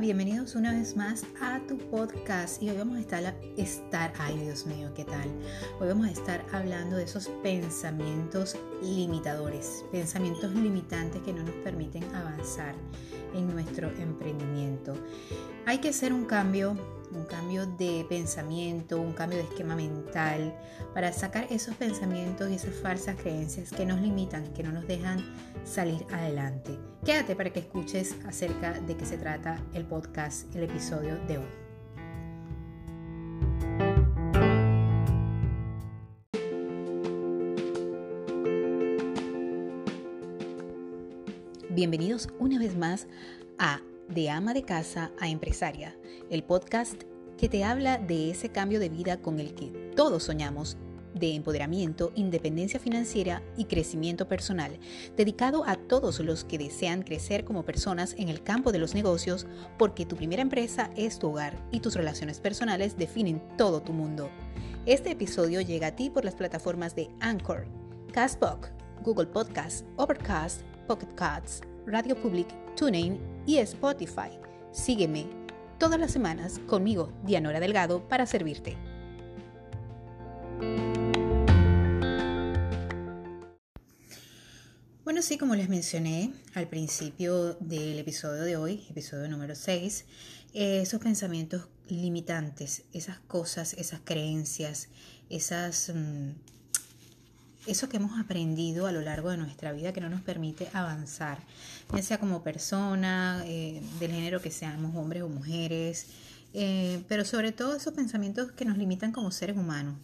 Bienvenidos una vez más a tu podcast y hoy vamos a estar, estar, ay Dios mío, ¿qué tal? Hoy vamos a estar hablando de esos pensamientos limitadores, pensamientos limitantes que no nos permiten avanzar en nuestro emprendimiento. Hay que hacer un cambio un cambio de pensamiento, un cambio de esquema mental, para sacar esos pensamientos y esas falsas creencias que nos limitan, que no nos dejan salir adelante. Quédate para que escuches acerca de qué se trata el podcast, el episodio de hoy. Bienvenidos una vez más a De ama de casa a empresaria, el podcast que te habla de ese cambio de vida con el que todos soñamos de empoderamiento, independencia financiera y crecimiento personal, dedicado a todos los que desean crecer como personas en el campo de los negocios, porque tu primera empresa es tu hogar y tus relaciones personales definen todo tu mundo. Este episodio llega a ti por las plataformas de Anchor, Castbox, Google Podcast, Overcast, Pocket Casts, Radio Public, TuneIn y Spotify. Sígueme todas las semanas conmigo, Dianora Delgado, para servirte. Bueno, sí, como les mencioné al principio del episodio de hoy, episodio número 6, eh, esos pensamientos limitantes, esas cosas, esas creencias, esas mm, eso que hemos aprendido a lo largo de nuestra vida que no nos permite avanzar, ya sea como persona, eh, del género que seamos hombres o mujeres, eh, pero sobre todo esos pensamientos que nos limitan como seres humanos.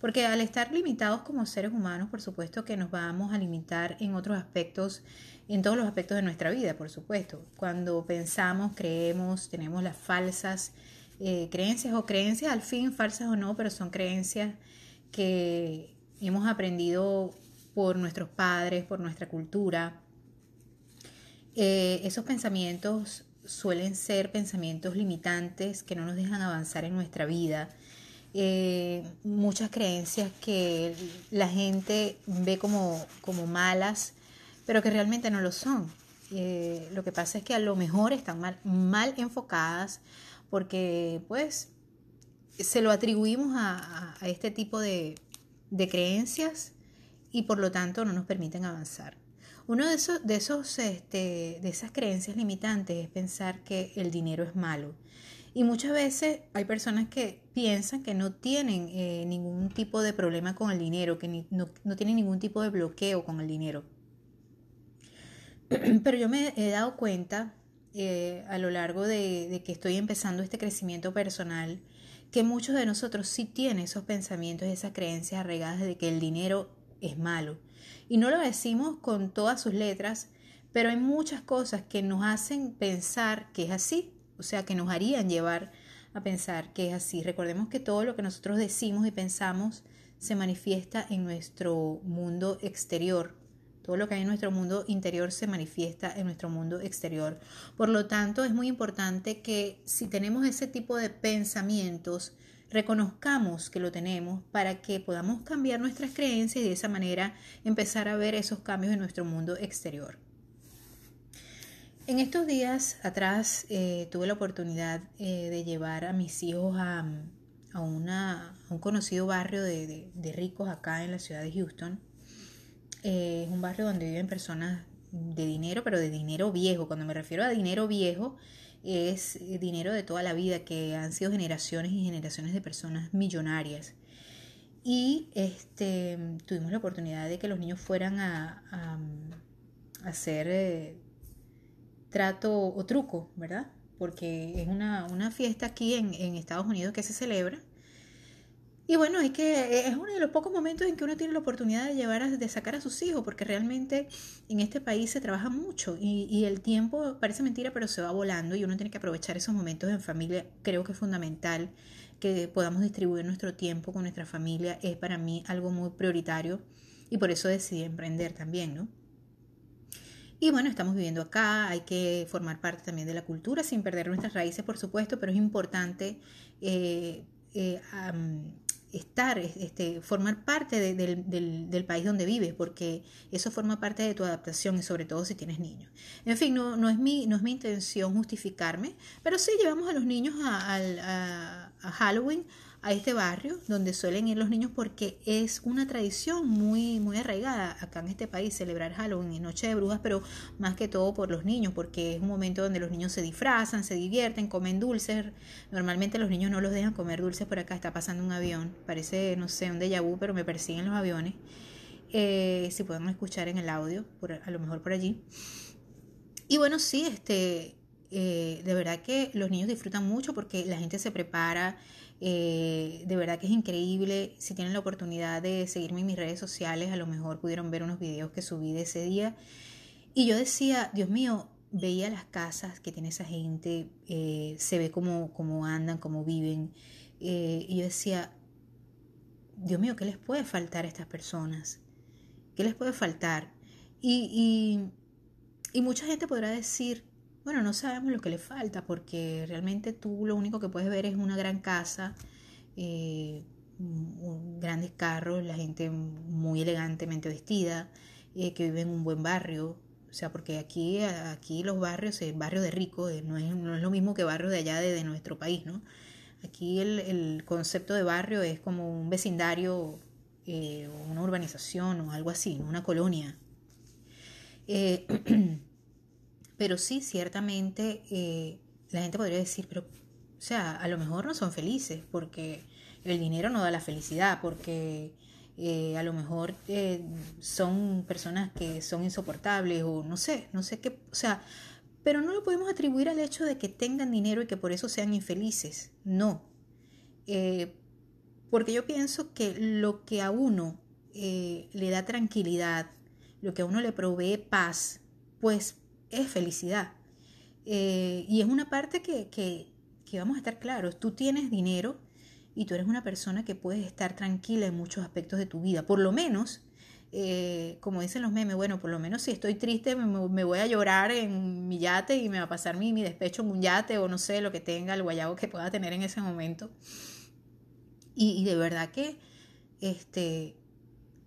Porque al estar limitados como seres humanos, por supuesto que nos vamos a limitar en otros aspectos, en todos los aspectos de nuestra vida, por supuesto. Cuando pensamos, creemos, tenemos las falsas eh, creencias o creencias, al fin falsas o no, pero son creencias que hemos aprendido por nuestros padres, por nuestra cultura. Eh, esos pensamientos suelen ser pensamientos limitantes que no nos dejan avanzar en nuestra vida. Eh, muchas creencias que la gente ve como, como malas, pero que realmente no lo son. Eh, lo que pasa es que a lo mejor están mal, mal enfocadas porque pues se lo atribuimos a este tipo de, de creencias y por lo tanto no nos permiten avanzar. Uno de esos, de esos, este, de esas creencias limitantes es pensar que el dinero es malo. Y muchas veces hay personas que piensan que no tienen eh, ningún tipo de problema con el dinero, que no, tienen ningún tipo de bloqueo con el dinero. Pero yo me he dado cuenta eh, a lo largo de que estoy empezando este crecimiento personal que muchos de nosotros sí tienen esos pensamientos y esas creencias arraigadas de que el dinero es malo. Y no lo decimos con todas sus letras, pero hay muchas cosas que nos hacen pensar que es así, o sea, que nos harían llevar a pensar que es así. Recordemos que todo lo que nosotros decimos y pensamos se manifiesta en nuestro mundo exterior. Todo lo que hay en nuestro mundo interior se manifiesta en nuestro mundo exterior. Por lo tanto, es muy importante que si tenemos ese tipo de pensamientos, reconozcamos que lo tenemos para que podamos cambiar nuestras creencias y de esa manera empezar a ver esos cambios en nuestro mundo exterior. En estos días atrás eh, tuve la oportunidad eh, de llevar a mis hijos a, una, un conocido barrio de ricos acá en la ciudad de Houston eh, es un barrio donde viven personas de dinero, pero de dinero viejo. Cuando me refiero a dinero viejo, es dinero de toda la vida, que han sido generaciones y generaciones de personas millonarias. Y este, tuvimos la oportunidad de que los niños fueran a, hacer eh, trato o truco, ¿verdad? Porque es una, fiesta aquí en, en Estados Unidos que se celebra y bueno, es que es uno de los pocos momentos en que uno tiene la oportunidad de llevar a, de sacar a sus hijos, porque realmente en este país se trabaja mucho y, y, el tiempo parece mentira, pero se va volando y uno tiene que aprovechar esos momentos en familia. Creo que es fundamental que podamos distribuir nuestro tiempo con nuestra familia. Es para mí algo muy prioritario y por eso decidí emprender también, ¿no? Y bueno, estamos viviendo acá, hay que formar parte también de la cultura sin perder nuestras raíces, por supuesto, pero es importante eh, eh, estar, este, formar parte del, país donde vives, porque eso forma parte de tu adaptación y sobre todo si tienes niños. En fin, no, no, es, mi, no es mi intención justificarme, pero sí llevamos a los niños a Halloween a este barrio donde suelen ir los niños porque es una tradición muy, muy arraigada acá en este país celebrar Halloween y Noche de Brujas, pero más que todo por los niños, porque es un momento donde los niños se disfrazan, se divierten, comen dulces. Normalmente los niños no los dejan comer dulces por acá, está pasando un avión, parece, no sé, un déjà vu, pero me persiguen los aviones. Eh, si podemos escuchar en el audio, por, a lo mejor por allí. Y bueno, sí, este, eh, de verdad que los niños disfrutan mucho porque la gente se prepara. Eh, de verdad que es increíble. Si tienen la oportunidad de seguirme en mis redes sociales, a lo mejor pudieron ver unos videos que subí de ese día. Y yo decía, Dios mío, veía las casas que tiene esa gente, eh, se ve cómo, cómo, andan, cómo viven. y yo decía, Dios mío, ¿qué les puede faltar a estas personas? ¿Qué les puede faltar? Y, y, y mucha gente podrá decir, bueno, no sabemos lo que le falta porque realmente tú lo único que puedes ver es una gran casa, eh, grandes carros, la gente muy elegantemente vestida, eh, que vive en un buen barrio. O sea, porque aquí, aquí los barrios, el barrio de rico, eh, no, es, no es lo mismo que barrio de allá de, nuestro país, ¿no? Aquí el, el, concepto de barrio es como un vecindario, una urbanización o algo así, una colonia. Pero sí, ciertamente eh, la gente podría decir, pero, o sea, a lo mejor no son felices porque el dinero no da la felicidad, porque eh, a lo mejor eh, son personas que son insoportables o no sé, no sé qué, o sea, pero no lo podemos atribuir al hecho de que tengan dinero y que por eso sean infelices, no. porque yo pienso que lo que a uno le da tranquilidad, lo que a uno le provee paz, pues es felicidad. Eh, y es una parte que, que, que, vamos a estar claros, tú tienes dinero y tú eres una persona que puedes estar tranquila en muchos aspectos de tu vida. Por lo menos, eh, como dicen los memes, bueno, por lo menos si estoy triste me, voy a llorar en mi yate y me va a pasar mi, mi despecho en un yate o no sé, lo que tenga, el guayabo que pueda tener en ese momento. Y, y de verdad que este,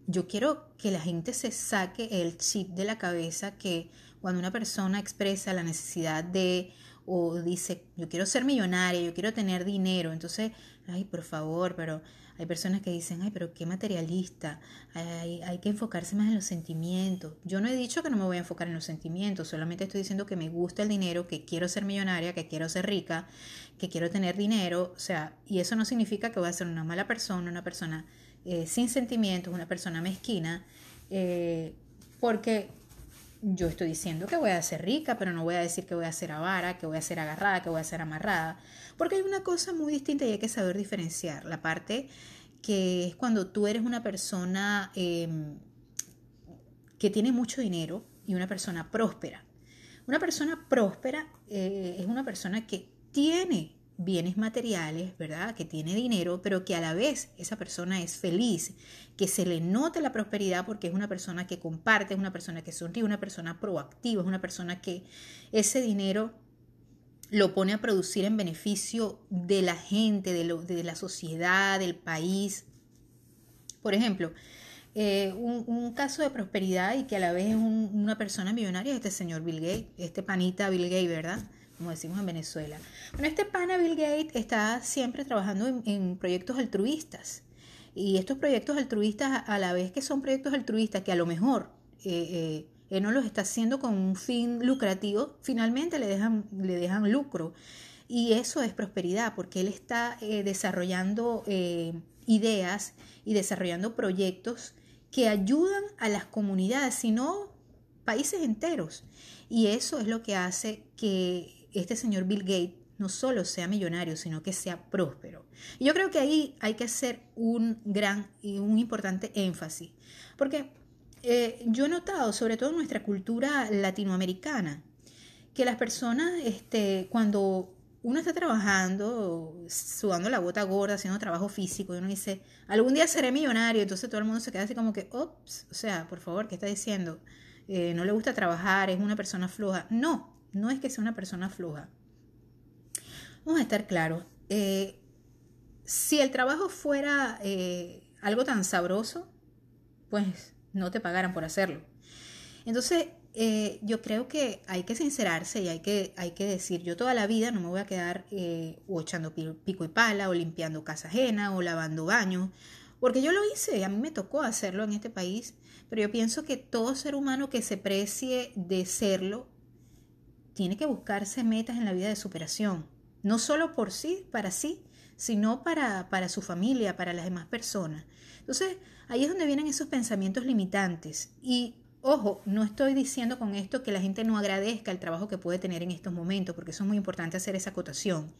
yo quiero que la gente se saque el chip de la cabeza que cuando una persona expresa la necesidad de o dice, yo quiero ser millonaria, yo quiero tener dinero, entonces, ay, por favor, pero hay personas que dicen, ay, pero qué materialista, hay, hay, que enfocarse más en los sentimientos. Yo no he dicho que no me voy a enfocar en los sentimientos, solamente estoy diciendo que me gusta el dinero, que quiero ser millonaria, que quiero ser rica, que quiero tener dinero, o sea, y eso no significa que voy a ser una mala persona, una persona eh, sin sentimientos, una persona mezquina, eh, porque yo estoy diciendo que voy a ser rica, pero no voy a decir que voy a ser avara, que voy a ser agarrada, que voy a ser amarrada, porque hay una cosa muy distinta y hay que saber diferenciar. La parte que es cuando tú eres una persona em, que tiene mucho dinero y una persona próspera. Una persona próspera eh, es una persona que tiene bienes materiales, ¿verdad? Que tiene dinero, pero que a la vez esa persona es feliz, que se le note la prosperidad porque es una persona que comparte, es una persona que sonríe, una persona proactiva, es una persona que ese dinero lo pone a producir en beneficio de la gente, de, la sociedad, del país. Por ejemplo, eh, un, caso de prosperidad y que a la vez es una persona millonaria es este señor Bill Gates, este panita Bill Gates, ¿verdad? Como decimos en Venezuela. Bueno, este pana Bill Gates está siempre trabajando en, proyectos altruistas. Y estos proyectos altruistas, a la vez que son proyectos altruistas que a lo mejor eh, eh, él no los está haciendo con un fin lucrativo, finalmente le dejan, le dejan lucro. Y eso es prosperidad, porque él está eh, desarrollando ideas y desarrollando proyectos que ayudan a las comunidades, sino países enteros. Y eso es lo que hace que este señor Bill Gates no solo sea millonario, sino que sea próspero. Y yo creo que ahí hay que hacer un gran y un importante énfasis, porque eh, yo he notado, sobre todo en nuestra cultura latinoamericana, que las personas, este, cuando uno está trabajando, sudando la bota gorda, haciendo trabajo físico, y uno dice, algún día seré millonario, entonces todo el mundo se queda así como que, ops, o sea, por favor, ¿qué está diciendo? Eh, no le gusta trabajar, es una persona floja. No, no es que sea una persona floja. Vamos a estar claros. Eh, si el trabajo fuera eh, algo tan sabroso, pues no te pagaran por hacerlo. Entonces, eh, yo creo que hay que sincerarse y hay que, hay que decir, yo toda la vida no me voy a quedar o echando pico y pala o limpiando casa ajena o lavando baños, porque yo lo hice, a mí me tocó hacerlo en este país, pero yo pienso que todo ser humano que se precie de serlo tiene que buscarse metas en la vida de superación, no solo por sí, para sí, sino para, para su familia, para las demás personas. Entonces, ahí es donde vienen esos pensamientos limitantes. Y Ojo, no estoy diciendo con esto que la gente no agradezca el trabajo que puede tener en estos momentos, porque eso es muy importante hacer esa acotación.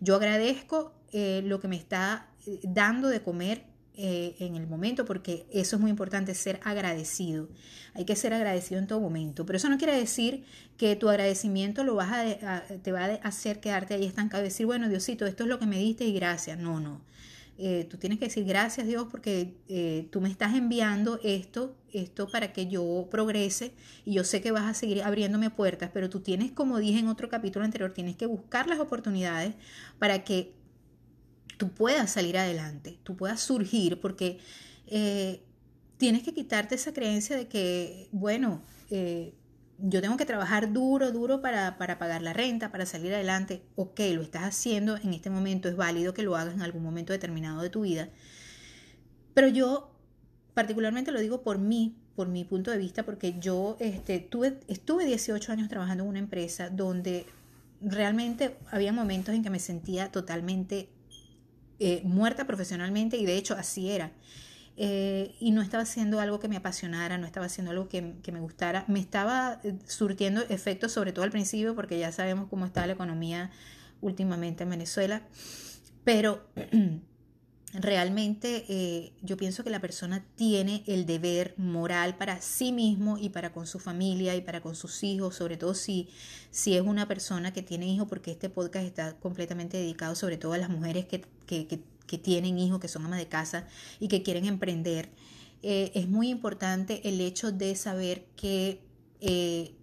Yo agradezco eh, lo que me está eh, dando de comer eh, en el momento, porque eso es muy importante, ser agradecido. Hay que ser agradecido en todo momento, pero eso no quiere decir que tu agradecimiento lo vas a, te va a hacer quedarte ahí estancado y decir, bueno, Diosito, esto es lo que me diste y gracias. No, no. Eh, tú tienes que decir gracias Dios porque eh, tú me estás enviando esto, esto para que yo progrese y yo sé que vas a seguir abriéndome puertas, pero tú tienes, como dije en otro capítulo anterior, tienes que buscar las oportunidades para que tú puedas salir adelante, tú puedas surgir, porque eh, tienes que quitarte esa creencia de que, bueno, yo tengo que trabajar duro, duro para, para, pagar la renta, para salir adelante. Ok, lo estás haciendo en este momento, es válido que lo hagas en algún momento determinado de tu vida. Pero yo particularmente lo digo por mí, por mi punto de vista, porque yo este, tuve, estuve 18 años trabajando en una empresa donde realmente había momentos en que me sentía totalmente eh, muerta profesionalmente y de hecho así era. Eh, y no estaba haciendo algo que me apasionara, no estaba haciendo algo que, me gustara. Me estaba eh, surtiendo efectos, sobre todo al principio, porque ya sabemos cómo está la economía últimamente en Venezuela. Pero realmente eh, yo pienso que la persona tiene el deber moral para sí mismo y para con su familia y para con sus hijos, sobre todo si, si es una persona que tiene hijos, porque este podcast está completamente dedicado sobre todo a las mujeres que, que, que tienen hijos, que son amas de casa y que quieren emprender, eh, es muy importante el hecho de saber que eh,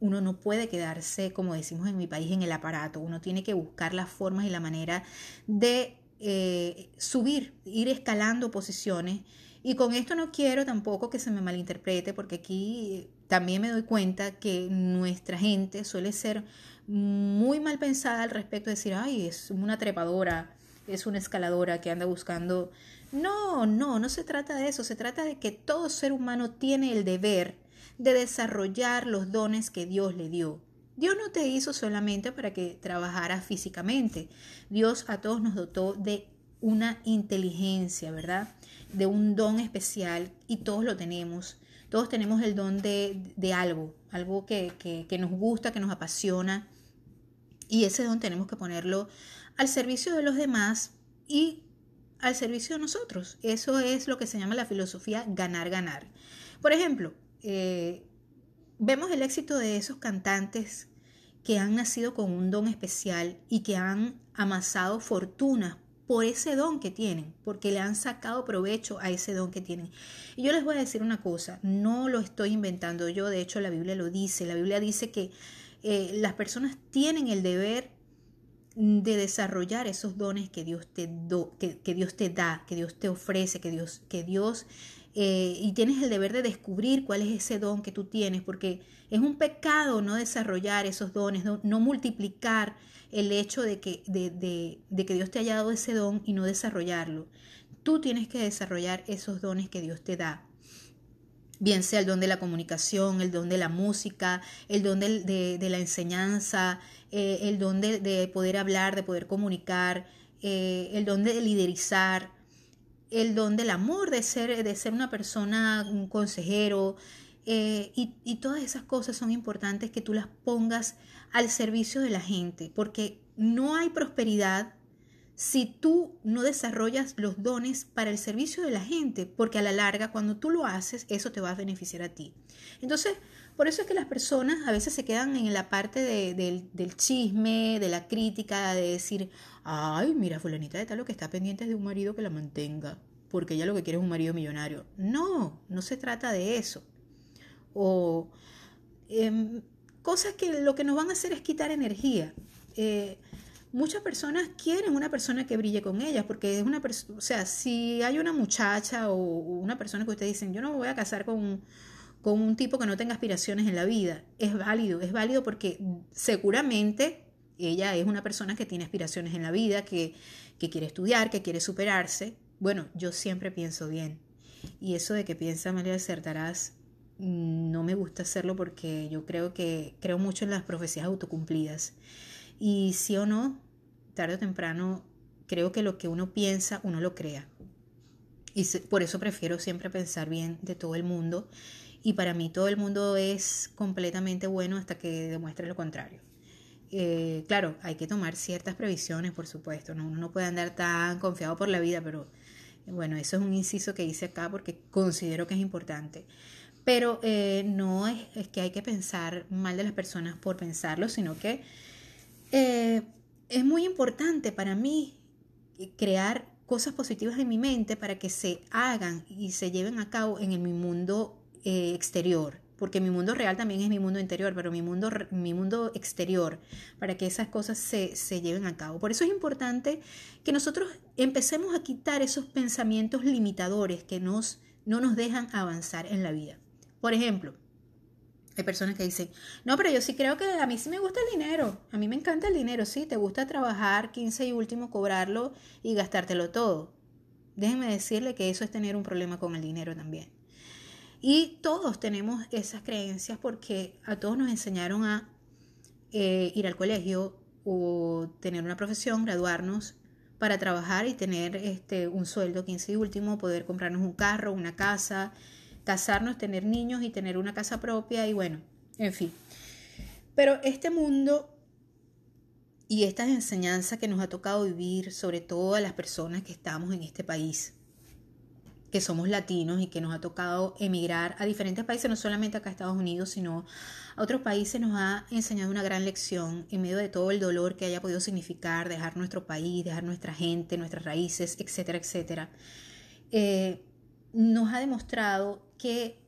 uno no puede quedarse, como decimos en mi país, en el aparato. Uno tiene que buscar las formas y la manera de eh, subir, ir escalando posiciones. Y con esto no quiero tampoco que se me malinterprete, porque aquí también me doy cuenta que nuestra gente suele ser muy mal pensada al respecto de decir, ay, es una trepadora, es una escaladora que anda buscando. No, no, no se trata de eso, se trata de que todo ser humano tiene el deber de desarrollar los dones que Dios le dio. Dios no te hizo solamente para que trabajaras físicamente. Dios a todos nos dotó de una inteligencia, ¿verdad? De un don especial y todos lo tenemos. Todos tenemos el don de, de algo, algo que, que, nos gusta, que nos apasiona. Y ese don tenemos que ponerlo al servicio de los demás y al servicio de nosotros. Eso es lo que se llama la filosofía ganar-ganar. Por ejemplo, eh, vemos el éxito de esos cantantes que han nacido con un don especial y que han amasado fortunas por ese don que tienen, porque le han sacado provecho a ese don que tienen. Y yo les voy a decir una cosa, no lo estoy inventando yo, de hecho la Biblia lo dice, la Biblia dice que eh, las personas tienen el deber de desarrollar esos dones que Dios te, do, que, Dios te da, que Dios te ofrece, que Dios, que Dios eh, y tienes el deber de descubrir cuál es ese don que tú tienes, porque es un pecado no desarrollar esos dones, no, multiplicar el hecho de que, de, de que Dios te haya dado ese don y no desarrollarlo. Tú tienes que desarrollar esos dones que Dios te da bien sea el don de la comunicación, el don de la música, el don de, la enseñanza, eh, el don de, poder hablar, de poder comunicar, eh, el don de liderizar, el don del amor, de ser, de ser una persona, un consejero, eh, y, y todas esas cosas son importantes que tú las pongas al servicio de la gente, porque no hay prosperidad si tú no desarrollas los dones para el servicio de la gente, porque a la larga cuando tú lo haces, eso te va a beneficiar a ti. Entonces, por eso es que las personas a veces se quedan en la parte del chisme, de la crítica, de decir, ay, mira, fulanita de tal lo que está pendiente de un marido que la mantenga, porque ella lo que quiere es un marido millonario. No, no se trata de eso. O em, cosas que lo que nos van a hacer es quitar energía. Eh, muchas personas quieren una persona que brille con ellas, porque es una persona, o sea, si hay una muchacha o una persona que ustedes dicen, yo no me voy a casar con, con un tipo que no tenga aspiraciones en la vida, es válido, es válido porque seguramente ella es una persona que tiene aspiraciones en la vida, que, que quiere estudiar, que quiere superarse. Bueno, yo siempre pienso bien. Y eso de que piensa María Certarás no me gusta hacerlo porque yo creo que creo mucho en las profecías autocumplidas. Y sí o no, tarde o temprano, creo que lo que uno piensa, uno lo crea. Y por eso prefiero siempre pensar bien de todo el mundo. Y para mí todo el mundo es completamente bueno hasta que demuestre lo contrario. Eh, claro, hay que tomar ciertas previsiones, por supuesto. ¿no? Uno no puede andar tan confiado por la vida, pero bueno, eso es un inciso que hice acá porque considero que es importante. Pero eh, no es, es, que hay que pensar mal de las personas por pensarlo, sino que eh, es muy importante para mí crear cosas positivas en mi mente para que se hagan y se lleven a cabo en mi mundo eh, exterior, porque mi mundo real también es mi mundo interior, pero mi mundo, mi mundo exterior, para que esas cosas se, se lleven a cabo. Por eso es importante que nosotros empecemos a quitar esos pensamientos limitadores que nos, no nos dejan avanzar en la vida. Por ejemplo, hay personas que dicen, no, pero yo sí creo que a mí sí me gusta el dinero, a mí me encanta el dinero, sí, te gusta trabajar 15 y último, cobrarlo y gastártelo todo. Déjenme decirle que eso es tener un problema con el dinero también. Y todos tenemos esas creencias porque a todos nos enseñaron a eh, ir al colegio o tener una profesión, graduarnos para trabajar y tener este, un sueldo 15 y último, poder comprarnos un carro, una casa, casarnos, tener niños y tener una casa propia y bueno, en fin. Pero este mundo y estas enseñanzas que nos ha tocado vivir, sobre todo a las personas que estamos en este país, que somos latinos y que nos ha tocado emigrar a diferentes países, no solamente acá a Estados Unidos, sino a otros países, nos ha enseñado una gran lección en medio de todo el dolor que haya podido significar dejar nuestro país, dejar nuestra gente, nuestras raíces, etcétera, etcétera. Eh, nos ha demostrado que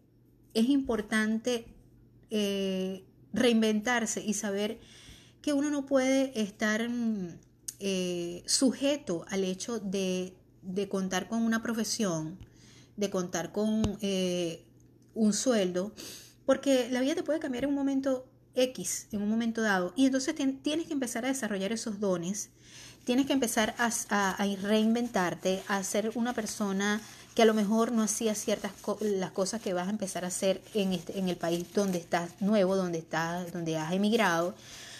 es importante eh, reinventarse y saber que uno no puede estar mm, eh, sujeto al hecho de, contar con una profesión, de contar con eh, un sueldo, porque la vida te puede cambiar en un momento X, en un momento dado, y entonces tienes que empezar a desarrollar esos dones, tienes que empezar a, a reinventarte, a ser una persona que a lo mejor no hacías ciertas las cosas que vas a empezar a hacer en, este, en el país donde estás nuevo, donde, estás, donde has emigrado.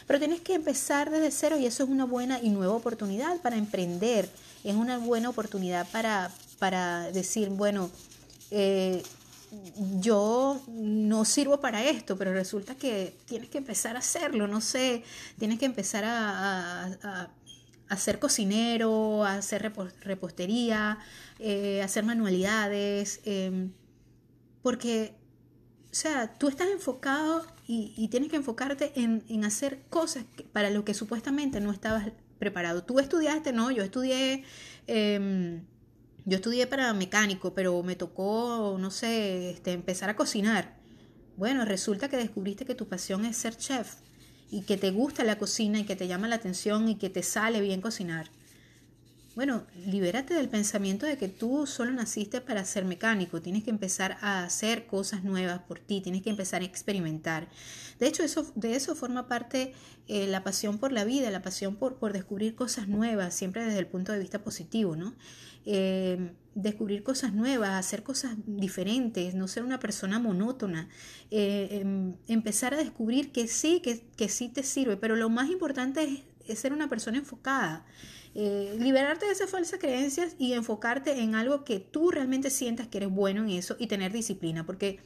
Pero tienes que empezar desde cero y eso es una buena y nueva oportunidad para emprender. Es una buena oportunidad para, para decir, bueno, eh, yo no sirvo para esto, pero resulta que tienes que empezar a hacerlo, no sé, tienes que empezar a hacer cocinero, hacer repostería, eh, hacer manualidades, em, porque, o sea, tú estás enfocado y, tienes que enfocarte en, hacer cosas para lo que supuestamente no estabas preparado. Tú estudiaste, no, yo estudié... Em, yo estudié para mecánico, pero me tocó, no sé, este, empezar a cocinar. Bueno, resulta que descubriste que tu pasión es ser chef y que te gusta la cocina y que te llama la atención y que te sale bien cocinar. Bueno, libérate del pensamiento de que tú solo naciste para ser mecánico, tienes que empezar a hacer cosas nuevas por ti, tienes que empezar a experimentar. De hecho, eso, de eso forma parte eh, la pasión por la vida, la pasión por, por descubrir cosas nuevas, siempre desde el punto de vista positivo, ¿no? Eh, descubrir cosas nuevas, hacer cosas diferentes, no ser una persona monótona, eh, em, empezar a descubrir que sí, que, que, sí te sirve, pero lo más importante es, ser una persona enfocada, eh, liberarte de esas falsas creencias y enfocarte en algo que tú realmente sientas que eres bueno en eso y tener disciplina, porque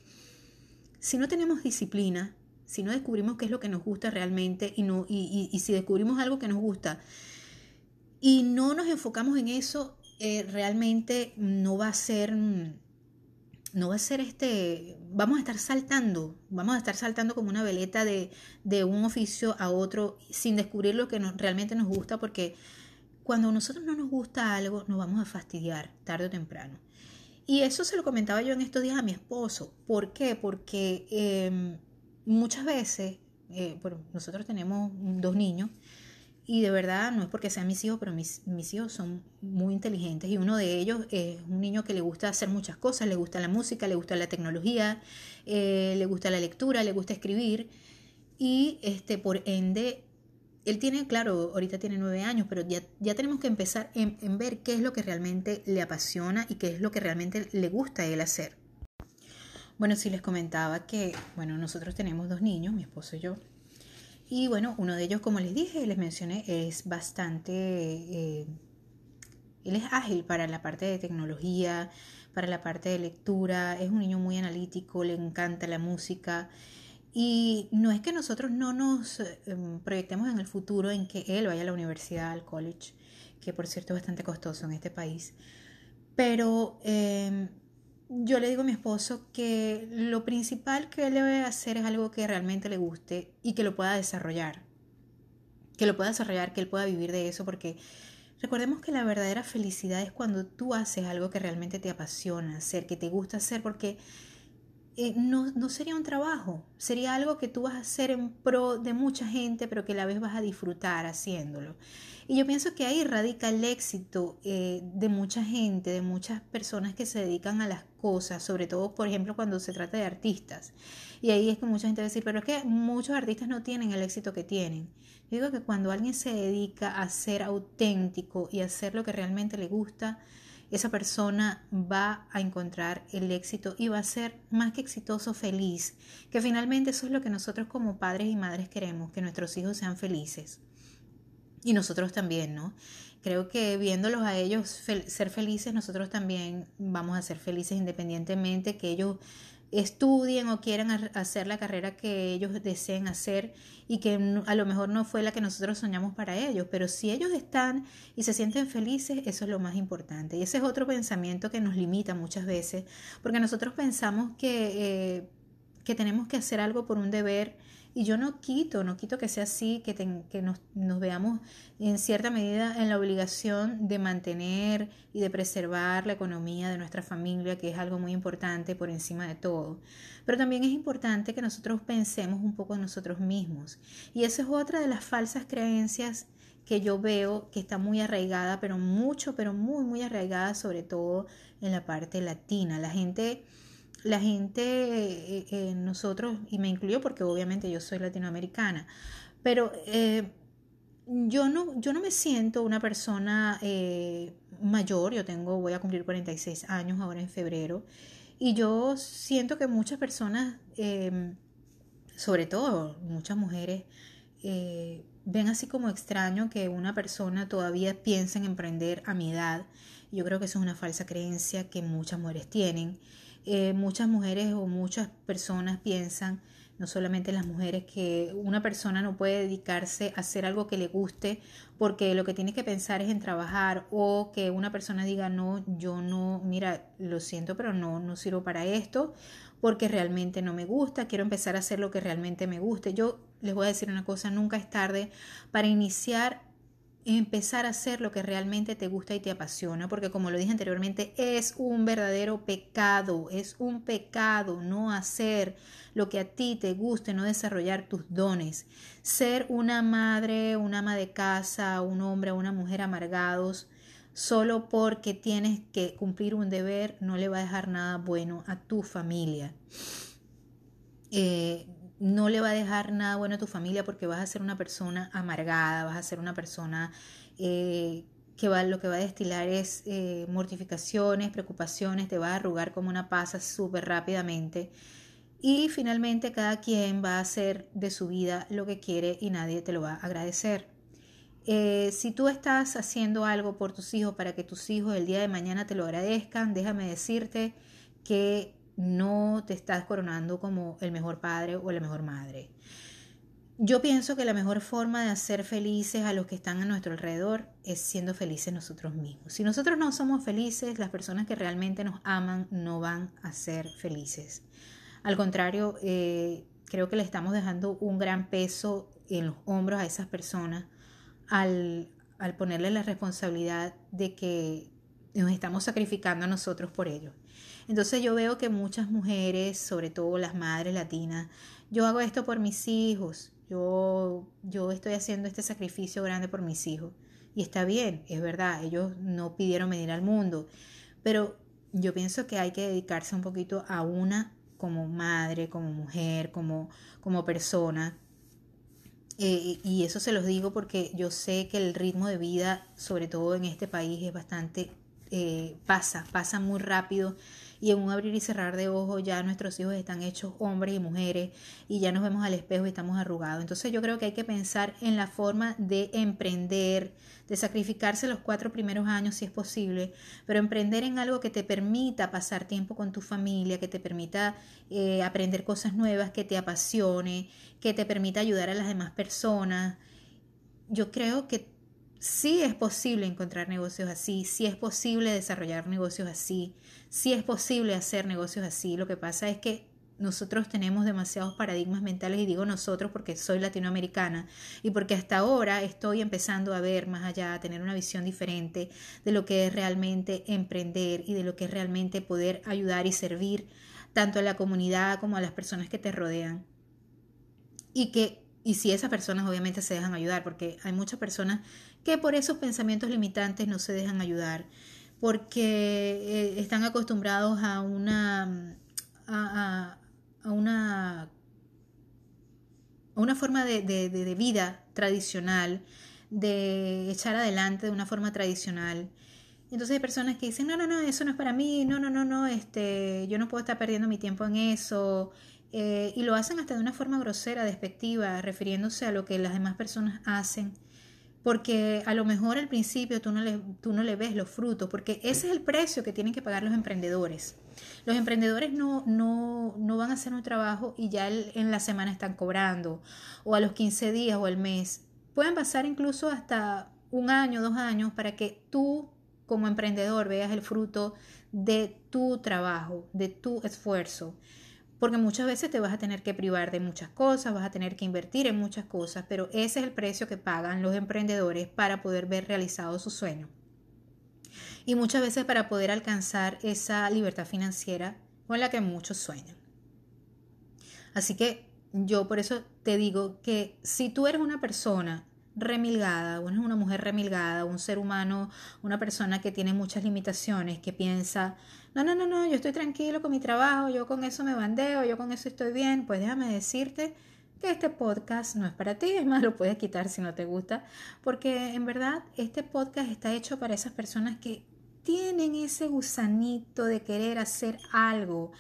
si no tenemos disciplina, si no descubrimos qué es lo que nos gusta realmente y, no, y, si descubrimos algo que nos gusta y no nos enfocamos en eso, eh, realmente no va a ser, no va a ser este, vamos a estar saltando, vamos a estar saltando como una veleta de, de un oficio a otro sin descubrir lo que nos, realmente nos gusta, porque cuando a nosotros no nos gusta algo, nos vamos a fastidiar tarde o temprano. Y eso se lo comentaba yo en estos días a mi esposo. ¿Por qué? Porque em, muchas veces, eh, nosotros tenemos dos niños, Y de verdad, no es porque sean mis hijos, pero mis, hijos son muy inteligentes. Y uno de ellos es un niño que le gusta hacer muchas cosas. Le gusta la música, le gusta la tecnología, eh, le gusta la lectura, le gusta escribir. Y este, por ende, él tiene, claro, ahorita tiene nueve años, pero ya, ya tenemos que empezar en, ver qué es lo que realmente le apasiona y qué es lo que realmente le gusta a él hacer. Bueno, sí les comentaba que, bueno, nosotros tenemos dos niños, mi esposo y yo. Y bueno, uno de ellos, como les dije, les mencioné, es bastante, eh, él es ágil para la parte de tecnología, para la parte de lectura, es un niño muy analítico, le encanta la música. Y no es que nosotros no nos em, proyectemos en el futuro en que él vaya a la universidad, al college, que por cierto es bastante costoso en este país, pero em, yo le digo a mi esposo que lo principal que él debe hacer es algo que realmente le guste y que lo pueda desarrollar. Que lo pueda desarrollar, que él pueda vivir de eso, porque recordemos que la verdadera felicidad es cuando tú haces algo que realmente te apasiona hacer, que te gusta hacer, porque eh, no, no, sería un trabajo, sería algo que tú vas a hacer en pro de mucha gente, pero que a la vez vas a disfrutar haciéndolo. Y yo pienso que ahí radica el éxito eh, de mucha gente, de muchas personas que se dedican a las cosas, sobre todo, por ejemplo, cuando se trata de artistas. Y ahí es que mucha gente va a decir, pero es que muchos artistas no tienen el éxito que tienen. Yo digo que cuando alguien se dedica a ser auténtico y a hacer lo que realmente le gusta, esa persona va a encontrar el éxito y va a ser más que exitoso, feliz. Que finalmente eso es lo que nosotros como padres y madres queremos, que nuestros hijos sean felices y nosotros también, ¿no? Creo que viéndolos a ellos ser felices, nosotros también vamos a ser felices independientemente que ellos estudien o quieran hacer la carrera que ellos deseen hacer y que a lo mejor no fue la que nosotros soñamos para ellos, pero si ellos están y se sienten felices, eso es lo más importante. Y ese es otro pensamiento que nos limita muchas veces, porque nosotros pensamos que, eh, que tenemos que hacer algo por un deber y yo no quito, no quito que sea así, que, que nos, nos, veamos en cierta medida en la obligación de mantener y de preservar la economía de nuestra familia, que es algo muy importante por encima de todo. Pero también es importante que nosotros pensemos un poco en nosotros mismos. Y esa es otra de las falsas creencias que yo veo que está muy arraigada, pero mucho, pero muy, muy arraigada, sobre todo en la parte latina. La gente la gente, eh, eh, nosotros, y me incluyo porque obviamente yo soy latinoamericana, pero eh, yo, no, yo no me siento una persona mayor, yo tengo, voy a cumplir 46 años ahora en febrero, y yo siento que muchas personas, sobre todo muchas mujeres, ven así como extraño que una persona todavía piense en emprender a mi edad. Yo creo que eso es una falsa creencia que muchas mujeres tienen. Eh, muchas mujeres o muchas personas piensan, no solamente las mujeres, que una persona no puede dedicarse a hacer algo que le guste porque lo que tiene que pensar es en trabajar o que una persona diga, no, yo no, mira, lo siento, pero no, no sirvo para esto porque realmente no me gusta, quiero empezar a hacer lo que realmente me guste. Yo les voy a decir una cosa, nunca es tarde para iniciar empezar a hacer lo que realmente te gusta y te apasiona, porque como lo dije anteriormente, es un verdadero pecado, es un pecado no hacer lo que a ti te guste, no desarrollar tus dones. Ser una madre, una ama de casa, un hombre una mujer amargados, solo porque tienes que cumplir un deber, no le va a dejar nada bueno a tu familia. Eh, no le va a dejar nada bueno a tu familia porque vas a ser una persona amargada, vas a ser una persona eh, que va, lo que va a destilar es eh, mortificaciones, preocupaciones, te va a arrugar como una pasa súper rápidamente. Y finalmente cada quien va a hacer de su vida lo que quiere y nadie te lo va a agradecer. Eh, si tú estás haciendo algo por tus hijos para que tus hijos el día de mañana te lo agradezcan, déjame decirte que no te estás coronando como el mejor padre o la mejor madre. Yo pienso que la mejor forma de hacer felices a los que están a nuestro alrededor es siendo felices nosotros mismos. Si nosotros no somos felices, las personas que realmente nos aman no van a ser felices. Al contrario, eh, creo que le estamos dejando un gran peso en los hombros a esas personas al, al ponerle la responsabilidad de que nos estamos sacrificando a nosotros por ellos. Entonces yo veo que muchas mujeres, sobre todo las madres latinas, yo hago esto por mis hijos. yo, yo estoy haciendo este sacrificio grande por mis hijos. Y está bien, es verdad, ellos no pidieron venir al mundo, pero yo pienso que hay que dedicarse un poquito a una como madre, como mujer, como, como persona. Eh, y eso se los digo porque yo sé que el ritmo de vida, sobre todo en este país, es bastante, eh, pasa, pasa muy rápido y en un abrir y cerrar de ojos ya nuestros hijos están hechos hombres y mujeres y ya nos vemos al espejo y estamos arrugados. Entonces yo creo que hay que pensar en la forma de emprender, de sacrificarse los cuatro primeros años si es posible, pero emprender en algo que te permita pasar tiempo con tu familia, que te permita eh, aprender cosas nuevas, que te apasione, que te permita ayudar a las demás personas. Yo creo que sí es posible encontrar negocios así, sí es posible desarrollar negocios así, sí es posible hacer negocios así. Lo que pasa es que nosotros tenemos demasiados paradigmas mentales y digo nosotros porque soy latinoamericana y porque hasta ahora estoy empezando a ver más allá, a tener una visión diferente de lo que es realmente emprender y de lo que es realmente poder ayudar y servir tanto a la comunidad como a las personas que te rodean. Y que y si esas personas obviamente se dejan ayudar, porque hay muchas personas que por esos pensamientos limitantes no se dejan ayudar, porque eh, están acostumbrados a una, a, una, a una forma de, de, vida tradicional, de echar adelante de una forma tradicional. Entonces hay personas que dicen, no, no, no, eso no es para mí, no, no, no, no, este, yo no puedo estar perdiendo mi tiempo en eso. Eh, y lo hacen hasta de una forma grosera, despectiva, refiriéndose a lo que las demás personas hacen porque a lo mejor al principio tú no, le, tú no le ves los frutos, porque ese es el precio que tienen que pagar los emprendedores. Los emprendedores no, no, no van a hacer un trabajo y ya en la semana están cobrando, o a los 15 días o al mes. Pueden pasar incluso hasta un año, dos años, para que tú como emprendedor veas el fruto de tu trabajo, de tu esfuerzo porque muchas veces te vas a tener que privar de muchas cosas, vas a tener que invertir en muchas cosas, pero ese es el precio que pagan los emprendedores para poder ver realizado su sueño. Y muchas veces para poder alcanzar esa libertad financiera con la que muchos sueñan. Así que yo por eso te digo que si tú eres una persona remilgada, o eres una mujer remilgada, un ser humano, una persona que tiene muchas limitaciones, que piensa, no, no, no, no, yo estoy tranquilo con mi trabajo, yo con eso me bandeo, yo con eso estoy bien, pues déjame decirte que este podcast no es para ti, es más, lo puedes quitar si no te gusta, porque en verdad este podcast está hecho para esas personas que tienen ese gusanito de querer hacer algo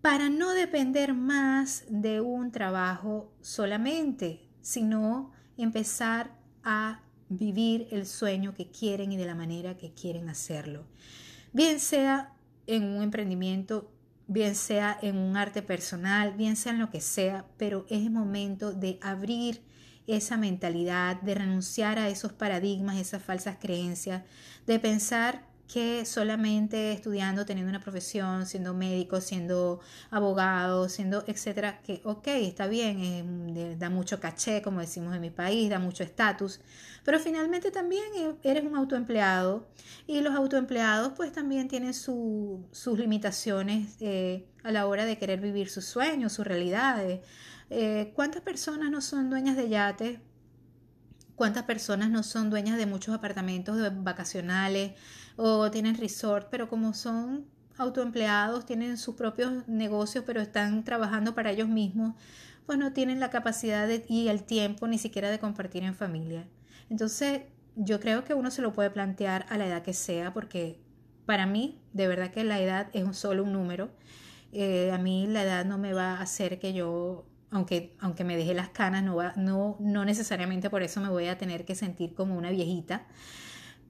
para no depender más de un trabajo solamente, sino empezar a vivir el sueño que quieren y de la manera que quieren hacerlo. Bien sea en un emprendimiento, bien sea en un arte personal, bien sea en lo que sea, pero es el momento de abrir esa mentalidad, de renunciar a esos paradigmas, esas falsas creencias, de pensar que solamente estudiando, teniendo una profesión, siendo médico, siendo abogado, siendo etcétera, que ok, está bien, eh, da mucho caché, como decimos en mi país, da mucho estatus, pero finalmente también eh, eres un autoempleado y los autoempleados pues también tienen sus limitaciones eh, a la hora de querer vivir sus sueños, sus realidades. ¿Cuántas personas no son dueñas de yates? ¿Cuántas personas no son dueñas de muchos apartamentos vacacionales? O tienen resort, pero como son autoempleados, tienen sus propios negocios, pero están trabajando para ellos mismos, pues no tienen la capacidad y el tiempo ni siquiera de compartir en familia. Entonces, yo creo que uno se lo puede plantear a la edad que sea, porque para mí, de verdad que la edad es solo un número. Eh, a mí la edad no me va a hacer que yo, aunque, aunque me deje las canas, no, va, no, no necesariamente por eso me voy a tener que sentir como una viejita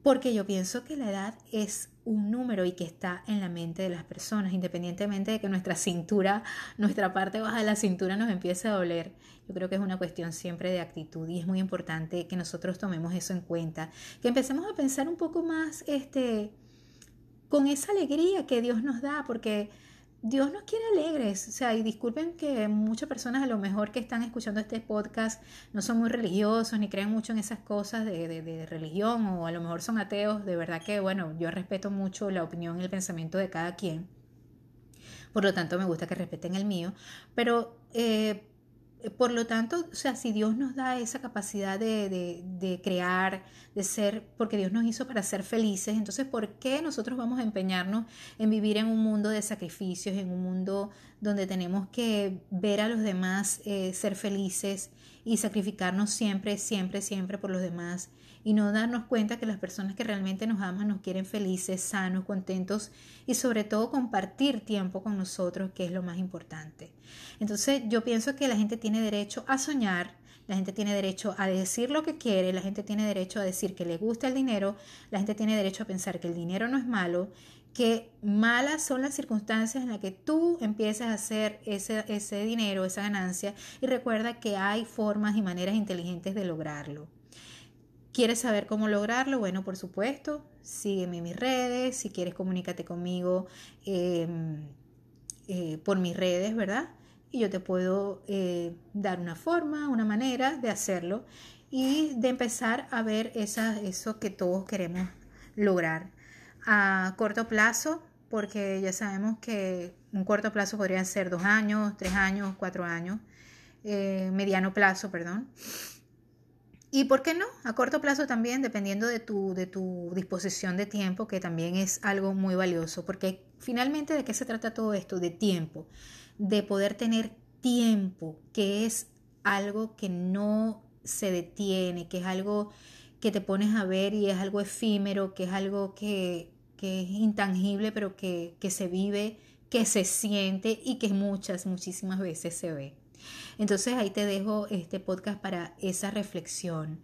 porque yo pienso que la edad es un número y que está en la mente de las personas, independientemente de que nuestra cintura, nuestra parte baja de la cintura nos empiece a doler. Yo creo que es una cuestión siempre de actitud y es muy importante que nosotros tomemos eso en cuenta, que empecemos a pensar un poco más este con esa alegría que Dios nos da, porque Dios nos quiere alegres, o sea, y disculpen que muchas personas a lo mejor que están escuchando este podcast no son muy religiosos ni creen mucho en esas cosas de, religión o a lo mejor son ateos, de verdad que, bueno, yo respeto mucho la opinión y el pensamiento de cada quien, por lo tanto me gusta que respeten el mío, pero eh, por lo tanto, o sea, si Dios nos da esa capacidad de, crear, de ser, porque Dios nos hizo para ser felices, entonces, ¿por qué nosotros vamos a empeñarnos en vivir en un mundo de sacrificios, en un mundo donde tenemos que ver a los demás eh, ser felices y sacrificarnos siempre, siempre, siempre por los demás? Y no darnos cuenta que las personas que realmente nos aman nos quieren felices, sanos, contentos y sobre todo compartir tiempo con nosotros, que es lo más importante. Entonces yo pienso que la gente tiene derecho a soñar, la gente tiene derecho a decir lo que quiere, la gente tiene derecho a decir que le gusta el dinero, la gente tiene derecho a pensar que el dinero no es malo, que malas son las circunstancias en las que tú empiezas a hacer ese, ese dinero, esa ganancia, y recuerda que hay formas y maneras inteligentes de lograrlo. ¿Quieres saber cómo lograrlo? Bueno, por supuesto, sígueme en mis redes, si quieres comunícate conmigo em, eh, por mis redes, ¿verdad? Y yo te puedo eh, dar una forma, una manera de hacerlo y de empezar a ver eso que todos queremos lograr. A corto plazo, porque ya sabemos que un corto plazo podría ser dos años, tres años, cuatro años, eh, mediano plazo, perdón. Y por qué no, a corto plazo también, dependiendo de tu, de tu disposición de tiempo, que también es algo muy valioso, porque finalmente de qué se trata todo esto, de tiempo, de poder tener tiempo, que es algo que no se detiene, que es algo que te pones a ver y es algo efímero, que es algo que, que es intangible, pero que, que se vive, que se siente y que muchas, muchísimas veces se ve. Entonces ahí te dejo este podcast para esa reflexión.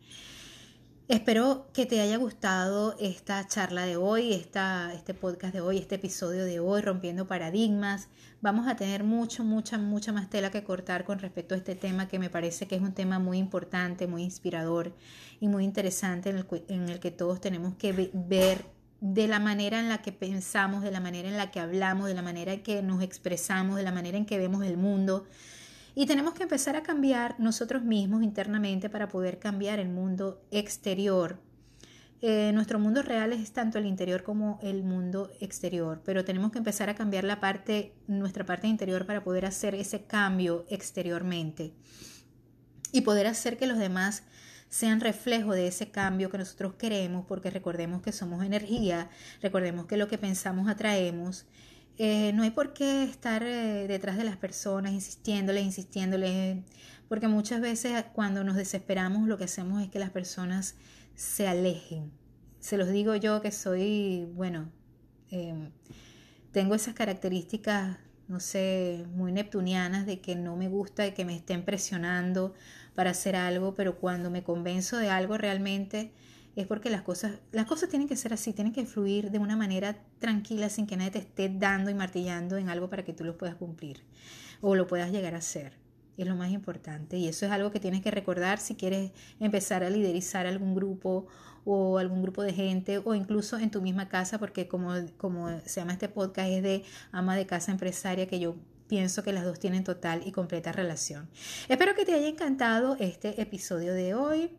Espero que te haya gustado esta charla de hoy, esta, este podcast de hoy, este episodio de hoy, rompiendo paradigmas. Vamos a tener mucho, mucha, mucha más tela que cortar con respecto a este tema que me parece que es un tema muy importante, muy inspirador y muy interesante en el, en el que todos tenemos que ver de la manera en la que pensamos, de la manera en la que hablamos, de la manera en que nos expresamos, de la manera en que vemos el mundo, y tenemos que empezar a cambiar nosotros mismos internamente para poder cambiar el mundo exterior. Eh, nuestro mundo real es tanto el interior como el mundo exterior, pero tenemos que empezar a cambiar la parte, nuestra parte interior para poder hacer ese cambio exteriormente y poder hacer que los demás sean reflejo de ese cambio que nosotros queremos, porque recordemos que somos energía, recordemos que lo que pensamos atraemos eh, no hay por qué estar eh, detrás de las personas, insistiéndoles, insistiéndoles, porque muchas veces cuando nos desesperamos lo que hacemos es que las personas se alejen. Se los digo yo que soy, bueno, em, tengo esas características, no sé, muy neptunianas de que no me gusta que me estén presionando para hacer algo, pero cuando me convenzo de algo realmente es porque las cosas, las cosas tienen que ser así, tienen que fluir de una manera tranquila sin que nadie te esté dando y martillando en algo para que tú lo puedas cumplir o lo puedas llegar a hacer. Es lo más importante y eso es algo que tienes que recordar si quieres empezar a liderizar algún grupo o algún grupo de gente o incluso en tu misma casa porque como, como se llama este podcast es de ama de casa empresaria que yo pienso que las dos tienen total y completa relación. Espero que te haya encantado este episodio de hoy.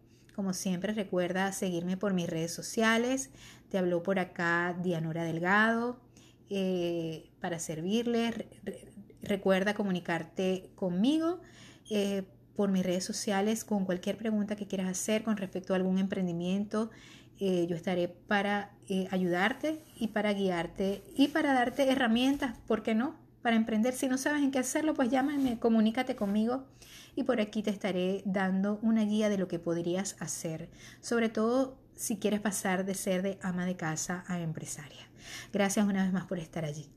Como siempre, recuerda seguirme por mis redes sociales. Te habló por acá Dianora Delgado eh, para servirle. recuerda comunicarte conmigo eh, por mis redes sociales con cualquier pregunta que quieras hacer con respecto a algún emprendimiento. Eh, yo estaré para ayudarte y para guiarte y para darte herramientas, ¿por qué no? Para emprender. Si no sabes en qué hacerlo, pues llámame, comunícate conmigo y por aquí te estaré dando una guía de lo que podrías hacer, sobre todo si quieres pasar de ser de ama de casa a empresaria. Gracias una vez más por estar allí.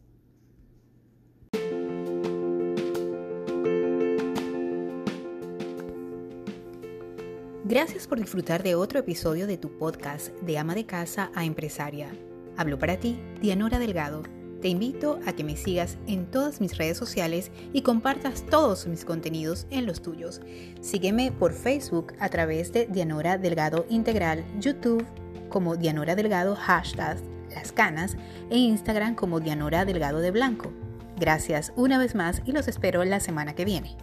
Gracias por disfrutar de otro episodio de tu podcast de ama de casa a empresaria. Hablo para ti, Dianora Delgado te invito a que me sigas en todas mis redes sociales y compartas todos mis contenidos en los tuyos. Sígueme por Facebook a través de Dianora Delgado Integral, YouTube como Dianora Delgado hashtag Las Canas e Instagram como Dianora Delgado de Blanco. Gracias una vez más y los espero la semana que viene.